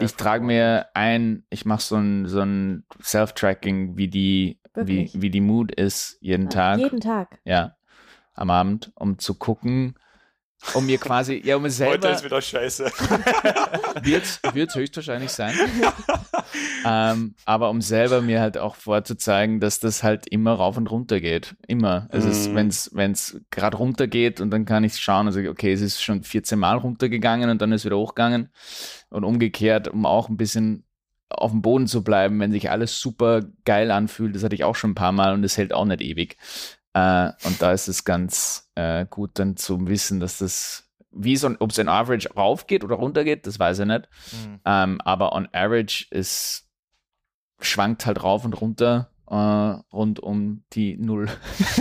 ich trage mir ein, ich mache so ein, so ein Self-Tracking, wie die, wie, Wirklich? wie die Mood ist jeden Ah, Tag. Jeden Tag. Ja, am Abend, um zu gucken, um mir quasi, ja, um mir Heute selber, ist wieder scheiße. wird's, wird's höchstwahrscheinlich sein. ähm, aber um selber mir halt auch vorzuzeigen, dass das halt immer rauf und runter geht. Immer. Es ist, Mhm. wenn's, wenn's gerade runter geht und dann kann ich schauen, also okay, es ist schon 14 Mal runtergegangen und dann ist wieder hochgegangen. Und umgekehrt, um auch ein bisschen auf dem Boden zu bleiben, wenn sich alles super geil anfühlt, das hatte ich auch schon ein paar Mal und das hält auch nicht ewig. Äh, und da ist es ganz äh, gut dann zu wissen, dass das, wie so ein, ob es ein Average raufgeht oder runtergeht, das weiß ich nicht. Mhm. Ähm, aber on average ist, schwankt halt rauf und runter äh, rund um die Null.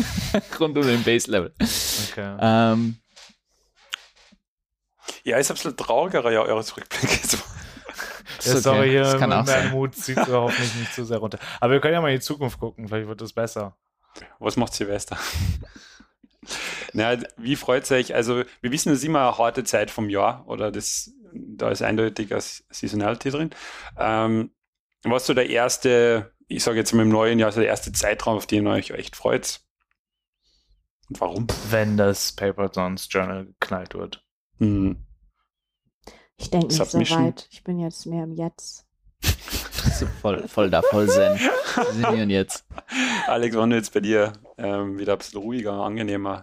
rund um den Base Level. Okay. Ähm, Ja, ist ein bisschen trauriger, ja, eures Rückblick. Ja, sorry, okay. hier, Das kann auch mein sein. Mut zieht so hoffentlich nicht zu sehr runter. Aber wir können ja mal in die Zukunft gucken, vielleicht wird das besser. Was macht Silvester? Na, wie freut es euch? Also, wir wissen, es ist immer eine harte Zeit vom Jahr oder das, da ist eindeutig das Seasonality drin. Ähm, was so der erste, ich sage jetzt mal im neuen Jahr, so der erste Zeitraum, auf den ihr euch echt freut? Und warum? Wenn das Paper Dons Journal geknallt wird. Hm. Ich denke nicht so weit. Ich bin jetzt mehr im Jetzt. so voll, voll da, voll zen. Wir sind hier und jetzt. Alex, wann jetzt bei dir ähm, wieder ein bisschen ruhiger, angenehmer?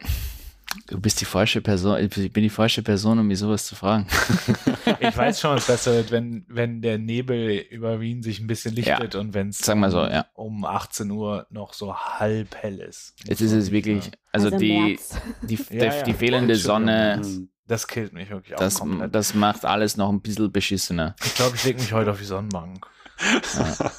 Du bist die falsche Person, ich bin die falsche Person, um mir sowas zu fragen. Ich weiß schon, was besser wird, wenn, wenn der Nebel über Wien sich ein bisschen lichtet und wenn es so, ja. um 18 Uhr noch so halb hell ist. Jetzt ist es wirklich, also, die, März. die, Ja, die, ja. die fehlende. Sonne, Hm. Das killt mich wirklich auch das, komplett. das macht alles noch ein bisschen beschissener. ich glaube, ich lege mich heute auf die Sonnenbank. Ja.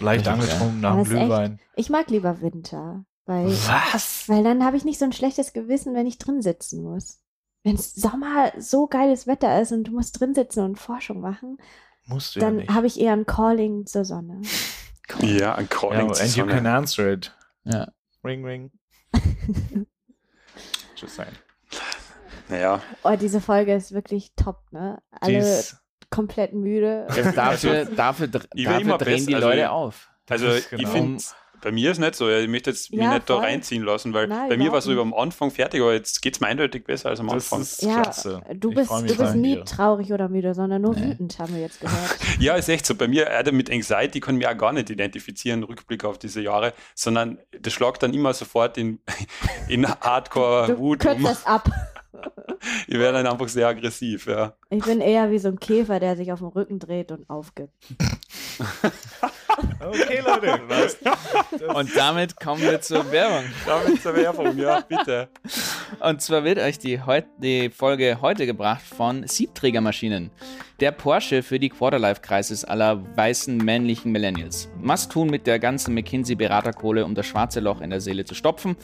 Leicht Ja. angetrunken nach dem Glühwein. Ich mag lieber Winter, weil, Was? weil dann habe ich nicht so ein schlechtes Gewissen, wenn ich drin sitzen muss. Wenn Sommer so geiles Wetter ist und du musst drin sitzen und Forschung machen, Musst du ja dann nicht. habe ich eher ein Calling zur Sonne. Ja, ein Ja, Calling zur and you can Sonne. answer it. Ja. Ring, ring. Just saying. Naja, Oh, diese Folge ist wirklich top, ne? Alle ist- komplett müde. Dafür, dafür, dr- Ich will dafür immer drehen die also Leute auf. also ist ich genau- finde, bei mir ist nicht so. Ich möchte jetzt mich Ja, nicht da voll. reinziehen lassen, weil Nein, bei mir war es so über am Anfang fertig, aber jetzt geht es mir eindeutig besser als am Das Anfang. ist Ja, klasse. du bist, du mich bist nie dir. traurig oder müde, sondern nur Nee. wütend, haben wir jetzt gehört. Ja, ist echt so. Bei mir, äh, mit Anxiety kann ich mich auch gar nicht identifizieren, Rückblick auf diese Jahre, sondern das schlagt dann immer sofort in, in Du Hardcore-Wut kürzt um. das ab. Ich werde dann einfach sehr aggressiv, ja. Ich bin eher wie so ein Käfer, der sich auf dem Rücken dreht und aufgibt. Okay, Leute. Was? Und damit kommen wir zur Werbung. Damit zur Werbung, ja, bitte. Und zwar wird euch die, heut, die Folge heute gebracht von Siebträgermaschinen. Der Porsche für die Quarterlife-Crisis aller weißen männlichen Millennials. Was tun mit der ganzen McKinsey-Beraterkohle, um das schwarze Loch in der Seele zu stopfen?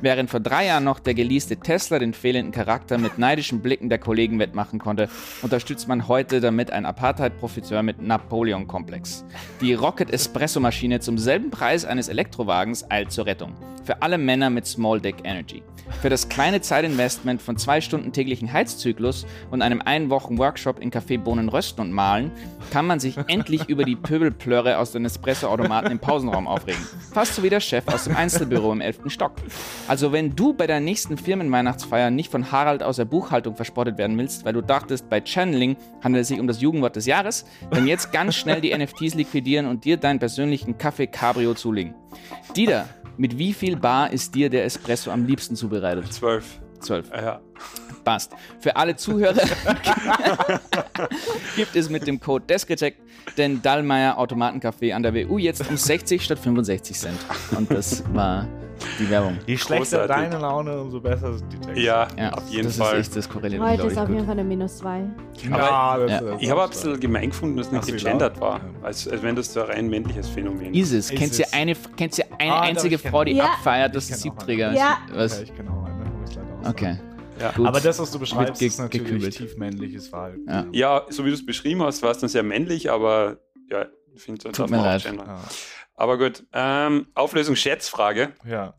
Während vor drei Jahren noch der geleaste Tesla den fehlenden Charakter mit neidischen Blicken der Kollegen wettmachen konnte, unterstützt man heute damit einen Apartheid-Profiteur mit Napoleon-Komplex. Die Rocket Espresso-Maschine zum selben Preis eines Elektrowagens eilt zur Rettung. Für alle Männer mit Small Deck Energy. Für das kleine Zeitinvestment von zwei Stunden täglichen Heizzyklus und einem einen Wochen Workshop in Kaffeebohnen rösten und mahlen, kann man sich endlich über die Pöbelplörre aus den Espresso-Automaten im Pausenraum aufregen. Fast so wie der Chef aus dem Einzelbüro im 11. Stock. Also wenn du bei der nächsten Firmenweihnachtsfeier nicht von Harald aus der Buchhaltung verspottet werden willst, weil du dachtest, bei Channeling handelt es sich um das Jugendwort des Jahres, dann jetzt ganz schnell die NFTs liquidieren und dir deinen persönlichen Kaffee Cabrio zulegen. Dieter, mit wie viel Bar ist dir der Espresso am liebsten zubereitet? Zwölf. Zwölf. Ja. Passt. Für alle Zuhörer gibt es mit dem Code DESKRECHECK den Dallmayr Automatenkaffee an der WU jetzt um 60 statt 65 Cent. Und das war die Werbung. Je schlechter Großartig. deine Laune, umso besser sind die Texte. Ja, Ja, auf jeden das Fall. ist echt das korreliert Heute ist auf jeden. Fall eine Minus 2. Ja, Ja. Ich habe ein bisschen gemein gefunden, dass Ach nicht gegendert war. Als, als wenn das so ein rein männliches Phänomen Ist es? Ist Kennst du es. eine, kennst du eine Ah, einzige Frau, die Ja. abfeiert, dass sie Siebträger eine. Ja. ist? Was? Ja, ich genau Okay. Ja. Gut. Aber das, was du beschreibst, ge- ist natürlich gekübelt. tief männliches Verhalten. Ja. Ja, so wie du es beschrieben hast, war es dann sehr männlich, aber ja, ich finde, mir man auch leid. Ja. Aber gut, ähm, Auflösung Schätzfrage. ja.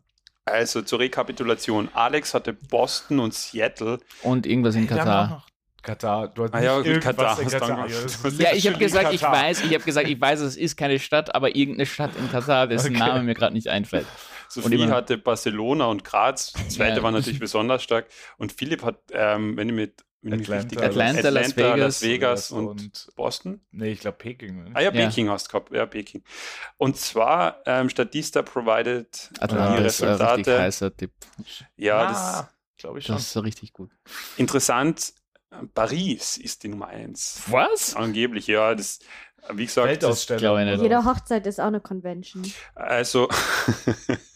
Also zur Rekapitulation. Alex hatte Boston und Seattle. Und irgendwas in Katar. Katar. Du hast Ah ja, nicht gut, Katar in hast du Katar. Ja, ich habe gesagt, ich weiß, ich habe gesagt, ich weiß, es ist keine Stadt, aber irgendeine Stadt in Katar, dessen Okay. Name mir gerade nicht einfällt. Sophie hatte Barcelona und Graz. Die zweite Ja. war natürlich besonders stark. Und Philipp hat, ähm, wenn ich mit Atlanta, richtig Atlanta, Las Atlanta, Vegas. Las Vegas und, und Boston. nee, ich glaube Peking. Ne? Ah ja, Ja. Peking hast du gehabt. Ja, Peking. Und zwar ähm, Statista provided die Atlantis, äh, richtig Resultate. heißer Tipp. ja, das glaube ich schon. Das ist so richtig gut. interessant. Paris ist die Nummer eins. Was? Angeblich, ja. Das, wie gesagt, das, Weltausstellung. glaube ich nicht. oder Jede? Hochzeit ist auch eine Convention. also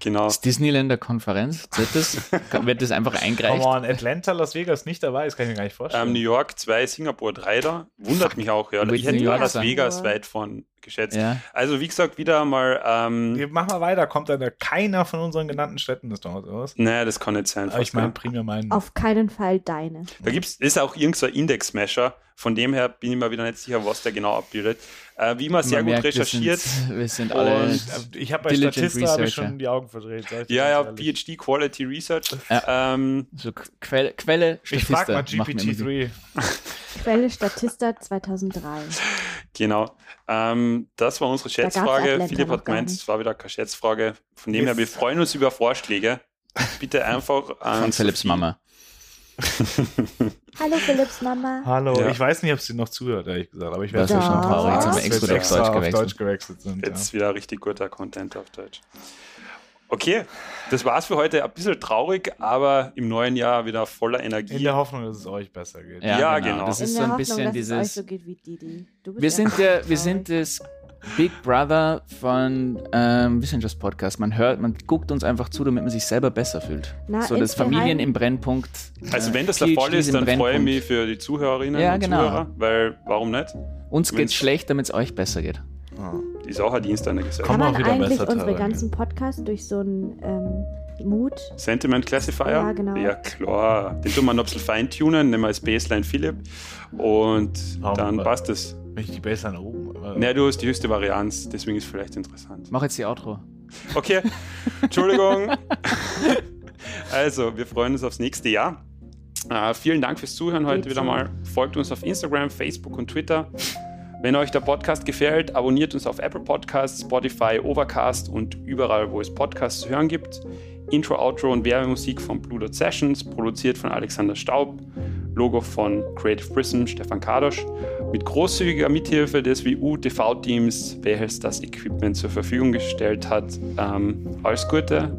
genau. Ist Disneyland der Konferenz? Das? Wird das einfach Come eingereicht? on, Atlanta, Las Vegas nicht dabei, das kann ich mir gar nicht vorstellen. Ähm, New York 2, Singapur 3 da. Wundert mich auch, ja. Ich hätte York Las sein. Vegas weit von geschätzt. Ja. Also wie gesagt, wieder mal, ähm, Wir machen mal weiter. Kommt dann da keiner von unseren genannten Städten des Dorf, oder was? naja, das kann nicht sein. Aber ich meine ja. primär meinen. Auf keinen Fall deine. Da gibt's, ist auch irgendein so Index-Mesher. Von dem her bin ich mir wieder nicht sicher, was der genau abbildet. Äh, wie immer sehr Man gut merkt, recherchiert. Wir sind, wir sind alle. Und- ich habe bei Statista habe ich Researcher. Schon die Augen verdreht. ich Ja, ja. PhD Quality Research. Ja. Ähm, so Quelle, Quelle Ich frage mal Statista mir immer die- GPT-3. Quelle Statista 2003. genau. Ähm, das war unsere Schätzfrage. Philipp hat gemeint, es war wieder keine Schätzfrage. Von dem her, wir freuen uns über Vorschläge. Bitte einfach an Von Philips Sophie. Mama. Hallo Philips Mama. Hallo, Ja. ich weiß nicht, ob sie noch zuhört, ehrlich gesagt, aber ich werde schon traurig. Jetzt haben wir extra, auf Deutsch gewechselt. Deutsch gewechselt sind. Jetzt wieder richtig guter Content auf Deutsch. Okay, das war's für heute. Ein bisschen traurig, aber im neuen Jahr wieder voller ja. In Energie. der Hoffnung, dass es euch besser geht. Ja, Ja, genau. genau. Das In ist der so ein Hoffnung, bisschen dieses. so Wir sind, der, wir sind das Big Brother von ähm, Wissenschaft Podcast. Man hört, man guckt uns einfach zu, damit man sich selber besser fühlt. Na, so das Familien im Brennpunkt. Also äh, wenn das der Fall ist, dann freue ich mich für die Zuhörerinnen Ja, und genau. Zuhörer, weil warum nicht? Uns wenn's- geht's schlecht, damit es euch besser geht. Ah. Die ist auch ein Dienst an der Gesellschaft. Kommen Kann man wieder eigentlich unsere ganzen Podcasts durch so einen ähm, Mut Sentiment Classifier? Ja, genau. Ja, klar. Den tun wir noch ein bisschen feintunen, nehmen wir als Baseline Philipp und Warum dann passt es. Wenn ich die Baseline oben. Naja, du hast die höchste Varianz, deswegen ist vielleicht interessant. Mach jetzt die Outro. Okay, Entschuldigung. Also, wir freuen uns aufs nächste Jahr. Äh, vielen Dank fürs Zuhören heute Geht wieder so. mal. Folgt uns auf Instagram, Facebook und Twitter. Wenn euch der Podcast gefällt, abonniert uns auf Apple Podcasts, Spotify, Overcast und überall, wo es Podcasts zu hören gibt. Intro, Outro und Werbemusik von Blue Dot Sessions, produziert von Alexander Staub. Logo von Creative Prism, Stefan Kadosch. Mit großzügiger Mithilfe des WU-TV-Teams, welches das Equipment zur Verfügung gestellt hat. Ähm, alles Gute.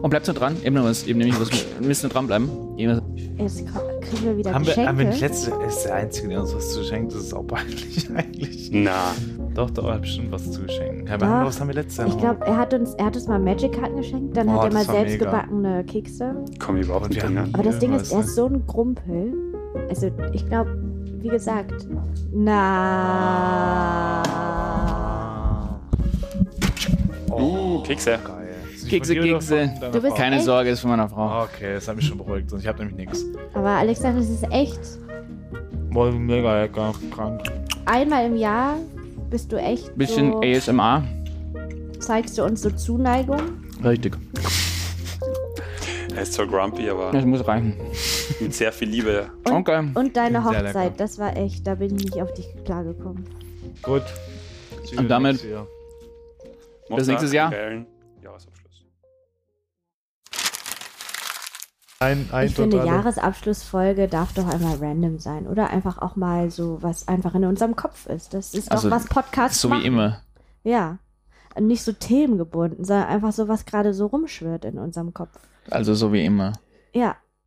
Und bleibt so dran. Eben noch was. Eben nämlich was. Wir müssen dranbleiben. Eben- Jetzt ko- kriegen wir wieder Haben wir, Geschenke. haben wir nicht letzte, ist der Einzige, der uns was zu schenkt, das ist auch peinlich eigentlich. Na, Doch, doch, er hat bestimmt was zu Doch. Wander, was haben wir letztes Jahr Ich glaube, er hat uns, er hat uns mal Magic-Karten geschenkt, dann Oh, hat er mal selbst mega. gebackene Kekse. Komm ich überhaupt nicht wir haben- ja. Aber das Ja, Ding ist, er ist so ein Grumpel. Also, ich glaube, wie gesagt, na. Uh, Kekse. Oh, Geil. Kekse, Kekse. Du bist? Keine Echt? Sorge, ist von meiner Frau. Okay, das hat mich schon beruhigt, ich habe nämlich nichts. Aber Alexander, das ist echt. Boah, mega lecker, krank. Einmal im Jahr bist du echt. Bisschen so, ASMR. zeigst du uns so Zuneigung. Richtig. Er ist zwar grumpy, aber Das muss reichen. mit sehr viel Liebe. Und, Okay. und deine. Hochzeit, das war echt, da bin ich nicht auf dich klargekommen. Gut. Und damit- Nächstes Jahr. Macht nächstes Jahr? Ein, ein Ich finde, Jahresabschlussfolge darf doch einmal random sein. Oder einfach auch mal so, was einfach in unserem Kopf ist. Das ist Also, doch was Podcasts So machen. wie immer. Ja. Nicht so themengebunden, sondern einfach so, was gerade so rumschwirrt in unserem Kopf. Also so wie immer. Ja.